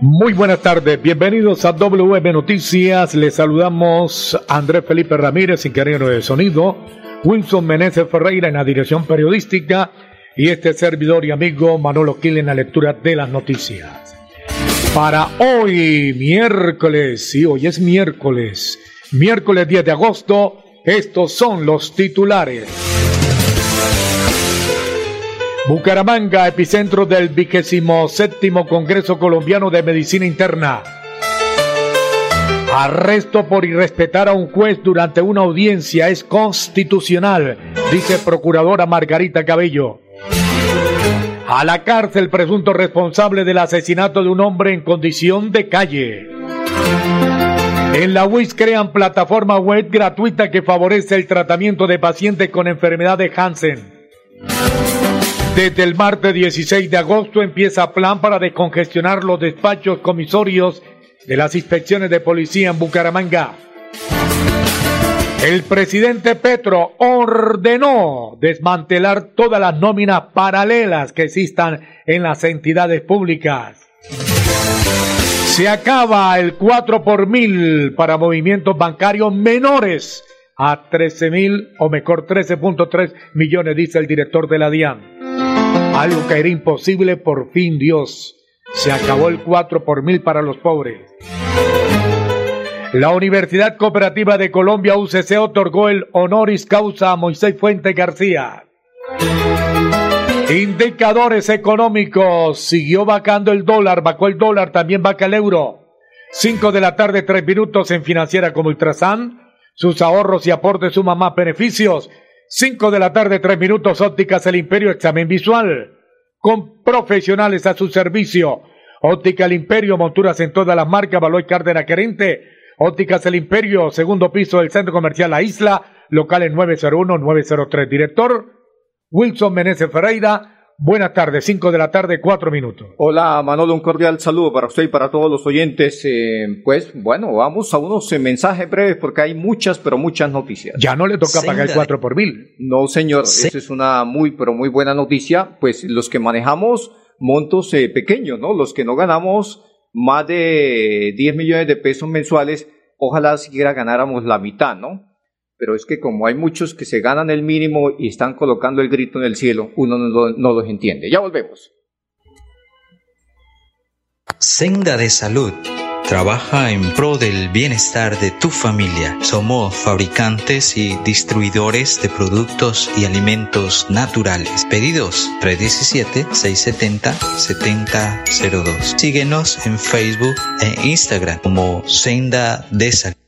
Muy buenas tardes, bienvenidos a WM Noticias. Les saludamos Andrés Felipe Ramírez, ingeniero de sonido, Wilson Meneses Ferreira en la dirección periodística y este servidor y amigo Manolo Quil en la lectura de las noticias. Para hoy, miércoles, sí, hoy es miércoles, miércoles 10 de agosto, estos son los titulares. Bucaramanga, epicentro del vigésimo séptimo Congreso Colombiano de Medicina Interna. Arresto por irrespetar a un juez durante una audiencia es constitucional, dice Procuradora Margarita Cabello. A la cárcel presunto responsable del asesinato de un hombre en condición de calle. En la UIS crean plataforma web gratuita que favorece el tratamiento de pacientes con enfermedad de Hansen. Desde el martes 16 de agosto empieza plan para descongestionar los despachos comisorios de las inspecciones de policía en Bucaramanga. El presidente Petro ordenó desmantelar todas las nóminas paralelas que existan en las entidades públicas. Se acaba el 4 por mil para movimientos bancarios menores a 13 mil o mejor 13.3 millones, dice el director de la DIAN. Algo que era imposible, por fin Dios. Se acabó el 4 por mil para los pobres. La Universidad Cooperativa de Colombia UCC otorgó el honoris causa a Moisés Fuente García. Indicadores económicos. Siguió vacando el dólar, vacó el dólar, también vaca el euro. 5 de la tarde, 3 minutos en financiera como Ultrasan. Sus ahorros y aportes suman más beneficios. 5 de la tarde, 3 minutos, ópticas el imperio, examen visual. Con profesionales a su servicio. Óptica el imperio, monturas en todas las marcas, Baloy Cárdenas Querente. Ópticas el imperio, segundo piso del centro comercial La Isla, local en 901-903. Director Wilson Meneses Ferreira. Buenas tardes, 5 de la tarde, 4 minutos. Hola Manolo, un cordial saludo para usted y para todos los oyentes. Eh, pues bueno, vamos a unos eh, mensajes breves porque hay muchas, pero muchas noticias. Ya no le toca pagar el 4 por mil. No, señor, esa es una muy, pero muy buena noticia. Pues los que manejamos montos eh, pequeños, ¿no? Los que no ganamos más de 10 millones de pesos mensuales, ojalá siquiera ganáramos la mitad, ¿no? Pero es que como hay muchos que se ganan el mínimo y están colocando el grito en el cielo, uno no, los entiende. Ya volvemos. Senda de Salud. Trabaja en pro del bienestar de tu familia. Somos fabricantes y distribuidores de productos y alimentos naturales. Pedidos 317-670-7002. Síguenos en Facebook e Instagram como Senda de Salud.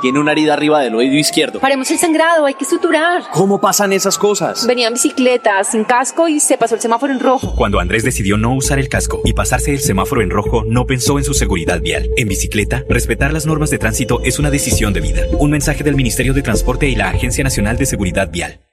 Tiene una herida arriba del oído izquierdo. Paremos el sangrado, hay que suturar. ¿Cómo pasan esas cosas? Venía en bicicleta, sin casco y se pasó el semáforo en rojo. Cuando Andrés decidió no usar el casco y pasarse el semáforo en rojo, no pensó en su seguridad vial. En bicicleta, respetar las normas de tránsito es una decisión de vida. Un mensaje del Ministerio de Transporte y la Agencia Nacional de Seguridad Vial.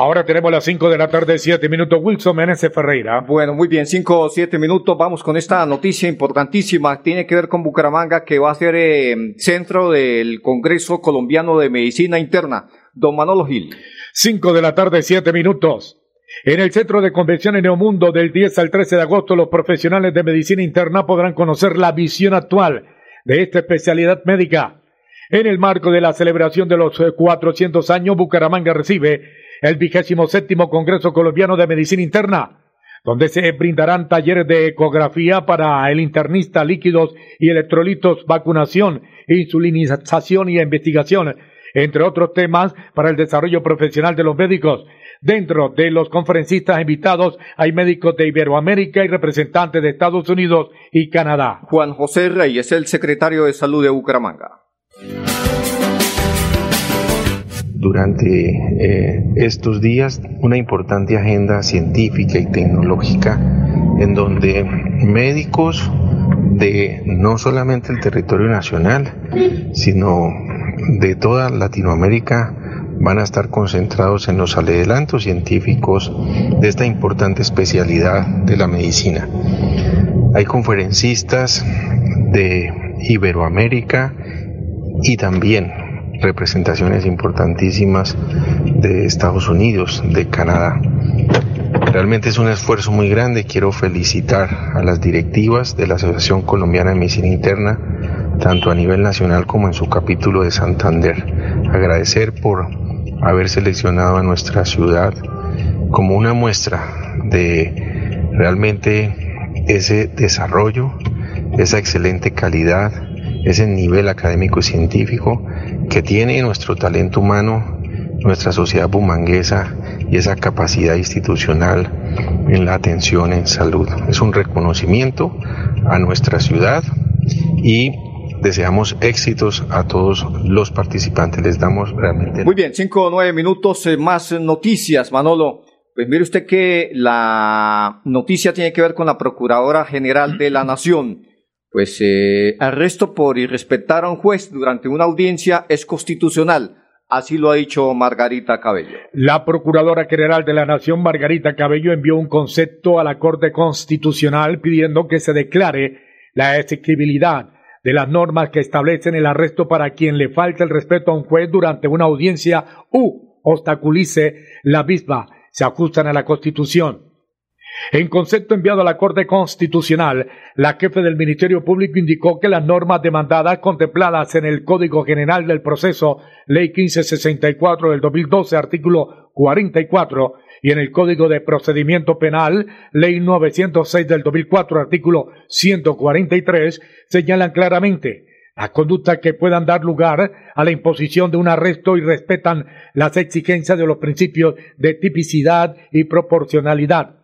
Ahora tenemos las 5 de la tarde, 7 minutos. Wilson Meneses Ferreira. Bueno, muy bien, 5 o 7 minutos. Vamos con esta noticia importantísima. Tiene que ver con Bucaramanga, que va a ser eh, centro del Congreso Colombiano de Medicina Interna. Don Manolo Gil. 5 de la tarde, 7 minutos. En el Centro de Convenciones Neomundo del 10 al 13 de agosto, los profesionales de medicina interna podrán conocer la visión actual de esta especialidad médica. En el marco de la celebración de los 400 eh, años, Bucaramanga recibe el vigésimo séptimo Congreso Colombiano de Medicina Interna, donde se brindarán talleres de ecografía para el internista, líquidos y electrolitos, vacunación, insulinización y investigación, entre otros temas para el desarrollo profesional de los médicos. Dentro de los conferencistas invitados hay médicos de Iberoamérica y representantes de Estados Unidos y Canadá. Juan José Rey es el secretario de Salud de Bucaramanga. Durante eh, estos días una importante agenda científica y tecnológica en donde médicos de no solamente el territorio nacional, sino de toda Latinoamérica van a estar concentrados en los adelantos científicos de esta importante especialidad de la medicina. Hay conferencistas de Iberoamérica y también representaciones importantísimas de Estados Unidos, de Canadá. Realmente es un esfuerzo muy grande. Quiero felicitar a las directivas de la Asociación Colombiana de Medicina Interna, tanto a nivel nacional como en su capítulo de Santander. Agradecer por haber seleccionado a nuestra ciudad como una muestra de realmente ese desarrollo, esa excelente calidad, ese nivel académico y científico que tiene nuestro talento humano, nuestra sociedad bumanguesa y esa capacidad institucional en la atención en salud. Es un reconocimiento a nuestra ciudad y deseamos éxitos a todos los participantes. Les damos realmente. Muy bien, cinco o nueve minutos eh, más noticias, Manolo. Pues mire usted que la noticia tiene que ver con la Procuradora General de la Nación. Pues eh, arresto por irrespetar a un juez durante una audiencia es constitucional. Así lo ha dicho Margarita Cabello. La Procuradora General de la Nación, Margarita Cabello, envió un concepto a la Corte Constitucional pidiendo que se declare la exigibilidad de las normas que establecen el arresto para quien le falte el respeto a un juez durante una audiencia u obstaculice la misma. Se ajustan a la Constitución. En concepto enviado a la Corte Constitucional, la jefe del Ministerio Público indicó que las normas demandadas contempladas en el Código General del Proceso, Ley 1564 del 2012, artículo 44, y en el Código de Procedimiento Penal, Ley 906 del 2004, artículo 143, señalan claramente las conductas que puedan dar lugar a la imposición de un arresto y respetan las exigencias de los principios de tipicidad y proporcionalidad.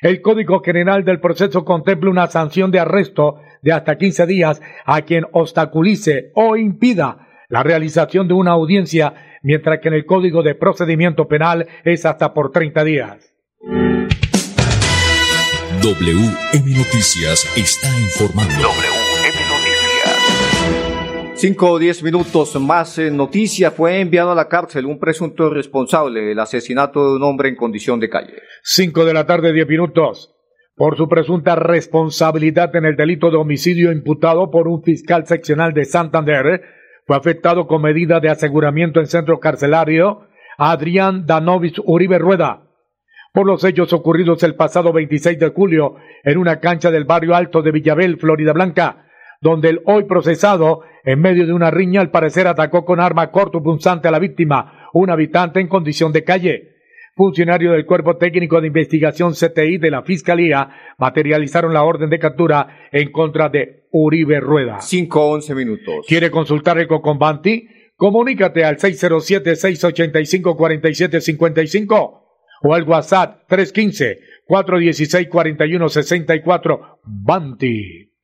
El Código General del Proceso contempla una sanción de arresto de hasta 15 días a quien obstaculice o impida la realización de una audiencia, mientras que en el Código de Procedimiento Penal es hasta por 30 días. WM Noticias está informando. Cinco o diez minutos más en noticia. Fue enviado a la cárcel un presunto responsable del asesinato de un hombre en condición de calle. Cinco de la tarde, diez minutos. Por su presunta responsabilidad en el delito de homicidio imputado por un fiscal seccional de Santander, fue afectado con medida de aseguramiento en centro carcelario Adrián Danovis Uribe Rueda. Por los hechos ocurridos el pasado 26 de julio en una cancha del barrio alto de Villabel, Florida Blanca, donde el hoy procesado, en medio de una riña, al parecer atacó con arma corto punzante a la víctima, un habitante en condición de calle. Funcionarios del Cuerpo Técnico de Investigación CTI de la Fiscalía materializaron la orden de captura en contra de Uribe Rueda. 5-11 minutos. ¿Quiere consultar el Cocombanti? Comunícate al 607-685-4755 o al WhatsApp 315-416-4164. Banti.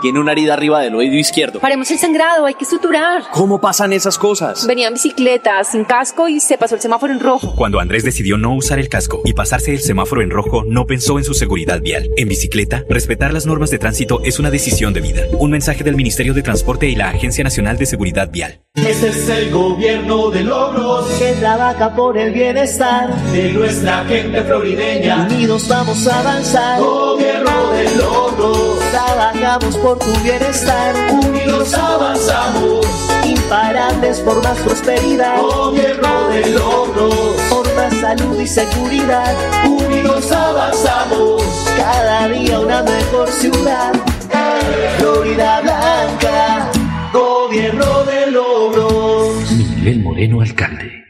Tiene una herida arriba del oído izquierdo. Paremos el sangrado, hay que suturar. ¿Cómo pasan esas cosas? Venía en bicicleta, sin casco y se pasó el semáforo en rojo. Cuando Andrés decidió no usar el casco y pasarse el semáforo en rojo, no pensó en su seguridad vial. En bicicleta, respetar las normas de tránsito es una decisión de vida. Un mensaje del Ministerio de Transporte y la Agencia Nacional de Seguridad Vial. Este es el gobierno de logros que trabaja por el bienestar de nuestra gente florideña. Unidos vamos a avanzar. Gobierno de logros. Trabajamos por tu bienestar. Unidos avanzamos. Imparables por más prosperidad. Gobierno de logros. Por más salud y seguridad. Unidos avanzamos. Cada día una mejor ciudad. Florida Blanca. Gobierno de logros. Miguel Moreno, alcalde.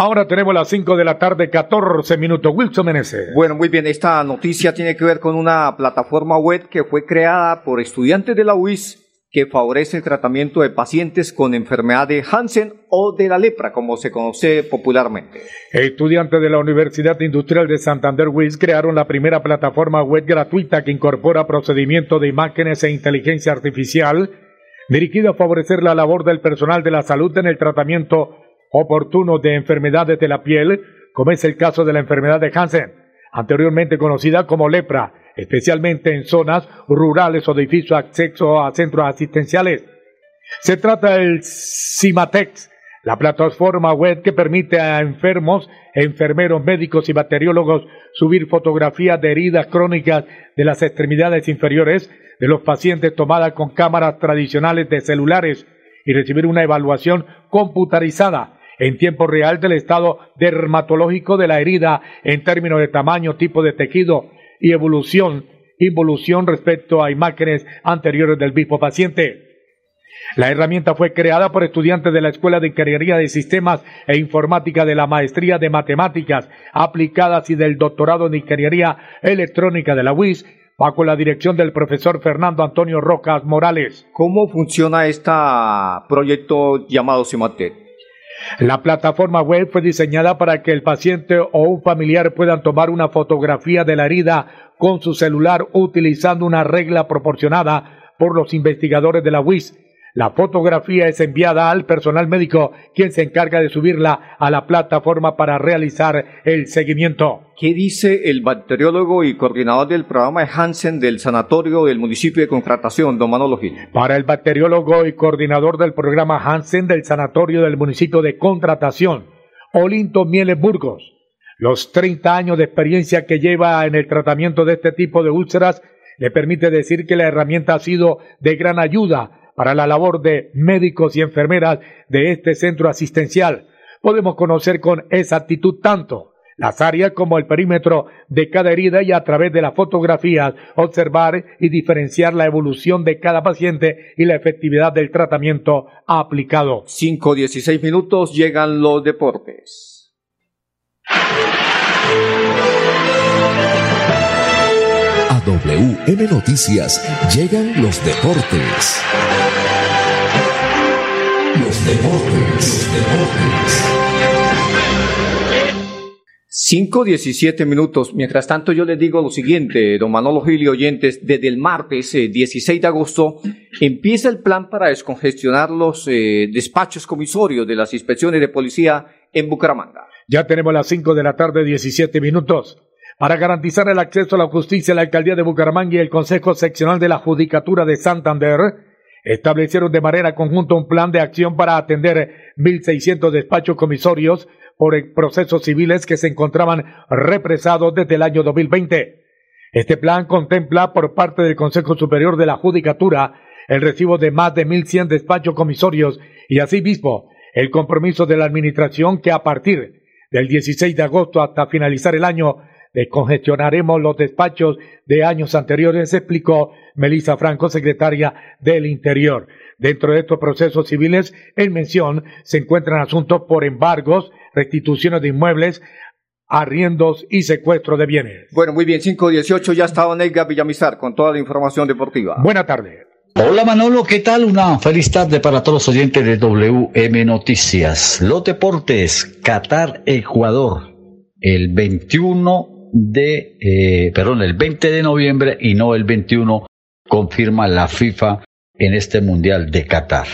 Ahora tenemos las 5 de la tarde, 14 minutos. Wilson Meneses. Bueno, muy bien. Esta noticia tiene que ver con una plataforma web que fue creada por estudiantes de la UIS que favorece el tratamiento de pacientes con enfermedad de Hansen o de la lepra, como se conoce popularmente. Estudiantes de la Universidad Industrial de Santander WIS crearon la primera plataforma web gratuita que incorpora procedimientos de imágenes e inteligencia artificial dirigida a favorecer la labor del personal de la salud en el tratamiento oportuno de enfermedades de la piel, como es el caso de la enfermedad de Hansen, anteriormente conocida como lepra, especialmente en zonas rurales o de difícil acceso a centros asistenciales. Se trata del CIMATEX, la plataforma web que permite a enfermos, enfermeros, médicos y bacteriólogos subir fotografías de heridas crónicas de las extremidades inferiores de los pacientes tomadas con cámaras tradicionales de celulares y recibir una evaluación computarizada en tiempo real del estado dermatológico de la herida en términos de tamaño, tipo de tejido y evolución, involución respecto a imágenes anteriores del mismo paciente. La herramienta fue creada por estudiantes de la Escuela de Ingeniería de Sistemas e Informática de la Maestría de Matemáticas Aplicadas y del Doctorado en Ingeniería Electrónica de la UIS bajo la dirección del profesor Fernando Antonio Rojas Morales. ¿Cómo funciona este proyecto llamado CIMATEC? La plataforma web fue diseñada para que el paciente o un familiar puedan tomar una fotografía de la herida con su celular utilizando una regla proporcionada por los investigadores de la WIS. La fotografía es enviada al personal médico, quien se encarga de subirla a la plataforma para realizar el seguimiento. ¿Qué dice el bacteriólogo y coordinador del programa Hansen del sanatorio del municipio de Contratación, don Manolo Gil? Para el bacteriólogo y coordinador del programa Hansen del sanatorio del municipio de Contratación, Olinto Mieles Burgos, los 30 años de experiencia que lleva en el tratamiento de este tipo de úlceras le permite decir que la herramienta ha sido de gran ayuda para la labor de médicos y enfermeras de este centro asistencial. Podemos conocer con exactitud tanto las áreas como el perímetro de cada herida y a través de las fotografías observar y diferenciar la evolución de cada paciente y la efectividad del tratamiento aplicado. 5-16 minutos llegan los deportes. A WM Noticias llegan los deportes. Los deportes, los deportes. 5, 17 minutos. Mientras tanto, yo les digo lo siguiente, don Manolo Gil y oyentes, desde el martes 16 eh, de agosto empieza el plan para descongestionar los eh, despachos comisorios de las inspecciones de policía en Bucaramanga. Ya tenemos las 5 de la tarde, 17 minutos. Para garantizar el acceso a la justicia, la alcaldía de Bucaramanga y el Consejo Seccional de la Judicatura de Santander establecieron de manera conjunta un plan de acción para atender 1.600 despachos comisorios por procesos civiles que se encontraban represados desde el año 2020. Este plan contempla por parte del Consejo Superior de la Judicatura el recibo de más de 1.100 despachos comisorios y asimismo el compromiso de la Administración que a partir del 16 de agosto hasta finalizar el año descongestionaremos los despachos de años anteriores, explicó Melissa Franco, secretaria del Interior. Dentro de estos procesos civiles, en mención, se encuentran asuntos por embargos, restituciones de inmuebles, arriendos y secuestro de bienes. Bueno, muy bien, 518 ya estaba Nelga Villamizar con toda la información deportiva. Buena tarde. Hola Manolo, ¿qué tal? Una feliz tarde para todos los oyentes de WM Noticias. Los deportes, Qatar, Ecuador, el 21 de, eh, perdón, el 20 de noviembre y no el 21, confirma la FIFA en este Mundial de Qatar.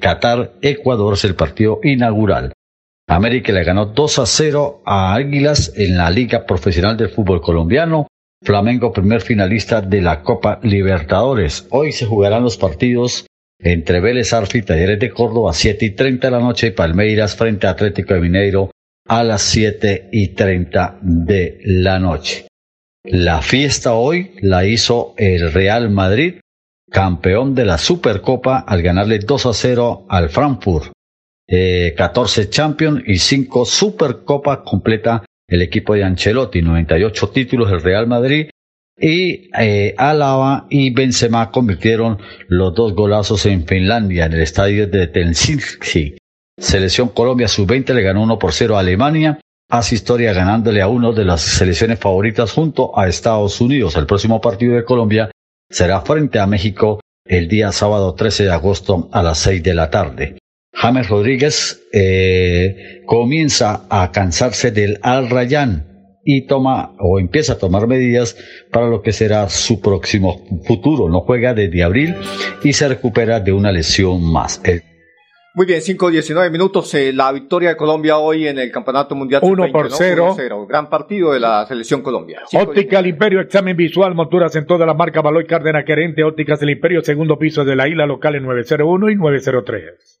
Qatar-Ecuador es el partido inaugural. América le ganó 2 a 0 a Águilas en la Liga Profesional del Fútbol Colombiano. Flamengo, primer finalista de la Copa Libertadores. Hoy se jugarán los partidos entre Vélez Arfi y Talleres de Córdoba, 7 y 30 de la noche, y Palmeiras frente a Atlético de Mineiro a las 7 y 30 de la noche. La fiesta hoy la hizo el Real Madrid, campeón de la Supercopa, al ganarle 2 a 0 al Frankfurt. 14 eh, Champions y 5 Supercopa completa el equipo de Ancelotti, 98 títulos el Real Madrid y eh, Alaba y Benzema convirtieron los dos golazos en Finlandia en el estadio de Helsinki. Selección Colombia sub-20 le ganó 1 por 0 a Alemania. Hace historia ganándole a uno de las selecciones favoritas junto a Estados Unidos. El próximo partido de Colombia será frente a México el día sábado 13 de agosto a las 6 de la tarde. James Rodríguez eh, comienza a cansarse del Al Rayyan y toma o empieza a tomar medidas para lo que será su próximo futuro. No juega desde abril y se recupera de una lesión más. Muy bien, 5-19 minutos. Eh, la victoria de Colombia hoy en el Campeonato Mundial. 1 por 0. Gran partido de la selección Colombia. Óptica El Imperio, examen visual, monturas en toda la marca Baloy Cárdenas Querente, Ópticas del Imperio, segundo piso de la isla local en 901 y 903.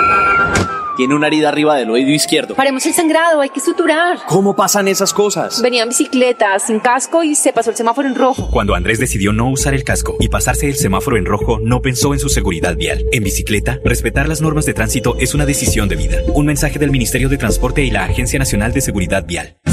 Tiene una herida arriba del oído izquierdo. Paremos el sangrado, hay que suturar. ¿Cómo pasan esas cosas? Venía en bicicleta, sin casco y se pasó el semáforo en rojo. Cuando Andrés decidió no usar el casco y pasarse el semáforo en rojo, no pensó en su seguridad vial. En bicicleta, respetar las normas de tránsito es una decisión de vida. Un mensaje del Ministerio de Transporte y la Agencia Nacional de Seguridad Vial.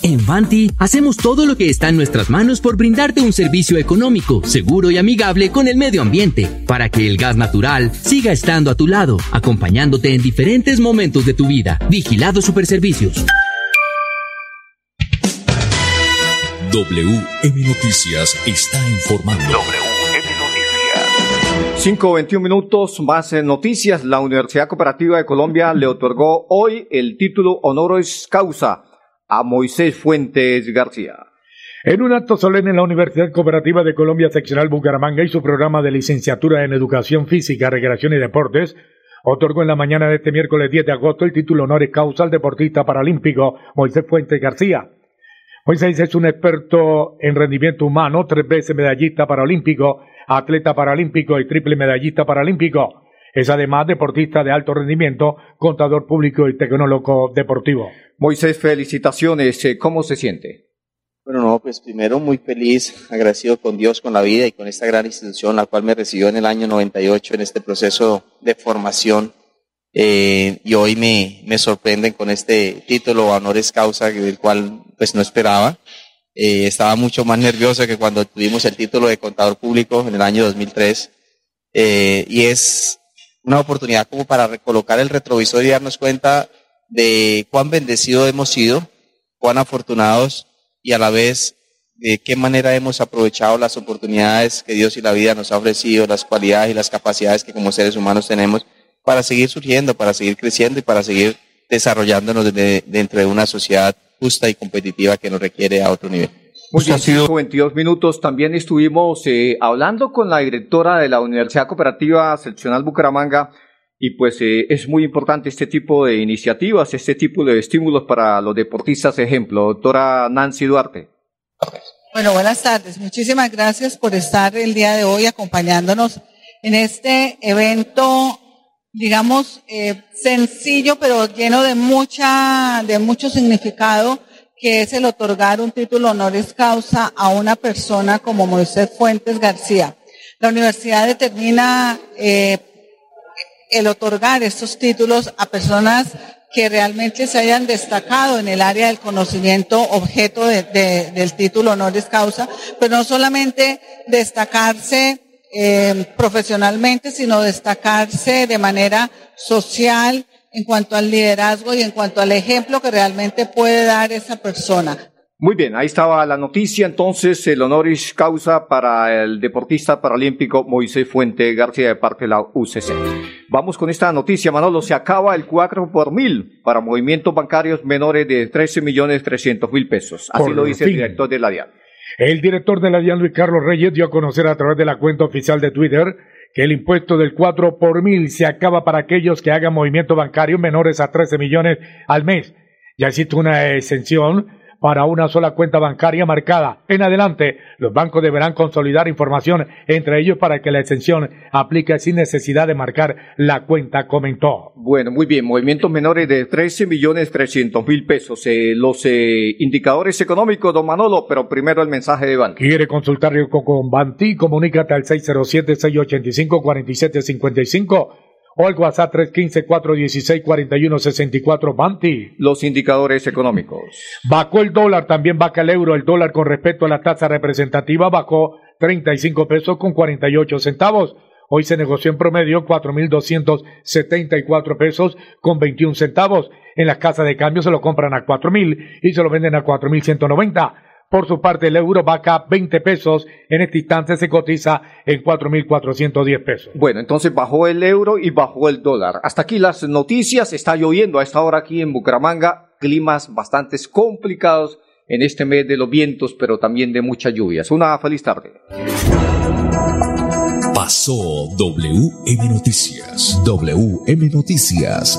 En Vanti hacemos todo lo que está en nuestras manos por brindarte un servicio económico, seguro y amigable con el medio ambiente, para que el gas natural siga estando a tu lado, acompañándote en diferentes momentos de tu vida. Vigilado Superservicios. WM Noticias está informando. WM Noticias. 5.21 minutos más en noticias. La Universidad Cooperativa de Colombia le otorgó hoy el título honoris causa a Moisés Fuentes García. En un acto solemne en la Universidad Cooperativa de Colombia Seccional Bucaramanga y su programa de licenciatura en Educación Física, Recreación y Deportes, otorgó en la mañana de este miércoles 10 de agosto el título honoris causa al deportista paralímpico Moisés Fuentes García. Moisés es un experto en rendimiento humano, tres veces medallista paralímpico, atleta paralímpico y triple medallista paralímpico. Es además deportista de alto rendimiento, contador público y tecnólogo deportivo. Moisés, felicitaciones. Eh, ¿Cómo se siente? Bueno, no, pues primero muy feliz, agradecido con Dios, con la vida y con esta gran institución, la cual me recibió en el año 98 en este proceso de formación. Eh, y hoy me, me sorprenden con este título, honores causa, del cual pues no esperaba. Eh, estaba mucho más nervioso que cuando tuvimos el título de contador público en el año 2003. Eh, y es una oportunidad como para recolocar el retrovisor y darnos cuenta de cuán bendecidos hemos sido, cuán afortunados y a la vez de qué manera hemos aprovechado las oportunidades que Dios y la vida nos ha ofrecido, las cualidades y las capacidades que como seres humanos tenemos para seguir surgiendo, para seguir creciendo y para seguir desarrollándonos dentro de una sociedad justa y competitiva que nos requiere a otro nivel. Muy bien, sido 22 minutos. También estuvimos eh, hablando con la directora de la Universidad Cooperativa Seccional Bucaramanga y pues eh, es muy importante este tipo de iniciativas, este tipo de estímulos para los deportistas. Ejemplo, doctora Nancy Duarte. Bueno, buenas tardes. Muchísimas gracias por estar el día de hoy acompañándonos en este evento, digamos, eh, sencillo, pero lleno de mucha, de mucho significado que es el otorgar un título honoris causa a una persona como Moisés Fuentes García. La universidad determina eh, el otorgar estos títulos a personas que realmente se hayan destacado en el área del conocimiento objeto del título honoris causa, pero no solamente destacarse eh, profesionalmente, sino destacarse de manera social, en cuanto al liderazgo y en cuanto al ejemplo que realmente puede dar esa persona. Muy bien, ahí estaba la noticia. Entonces, el honoris causa para el deportista paralímpico Moisés Fuente García de parte de la UCC. Vamos con esta noticia, Manolo. Se acaba el 4 por mil para movimientos bancarios menores de 13 millones 300 mil pesos. Así lo dice el director de la DIAN. El director de la DIAN, Luis Carlos Reyes, dio a conocer a través de la cuenta oficial de Twitter que el impuesto del 4 por mil se acaba para aquellos que hagan movimiento bancario menores a 13 millones al mes. Ya existe una exención para una sola cuenta bancaria marcada. En adelante, los bancos deberán consolidar información entre ellos para que la exención aplique sin necesidad de marcar la cuenta, comentó. Bueno, muy bien. Movimientos menores de 13 millones 300 mil pesos. Eh, los eh, indicadores económicos, don Manolo, pero primero el mensaje de Banti. ¿Quiere consultar con Banti? Comunícate al 607-685-4755 o al WhatsApp 315-416-4164 Banti. Los indicadores económicos. Bajó el dólar, también baja el euro. El dólar con respecto a la tasa representativa bajó 35 pesos con 48 centavos. Hoy se negoció en promedio 4.274 pesos con 21 centavos. En las casas de cambio se lo compran a 4.000 y se lo venden a 4.190. Por su parte, el euro vaca 20 pesos. En este instante se cotiza en 4.410 pesos. Bueno, entonces bajó el euro y bajó el dólar. Hasta aquí las noticias. Está lloviendo a esta hora aquí en Bucaramanga. Climas bastante complicados en este mes de los vientos, pero también de muchas lluvias. Una feliz tarde. Pasó WM Noticias. WM Noticias.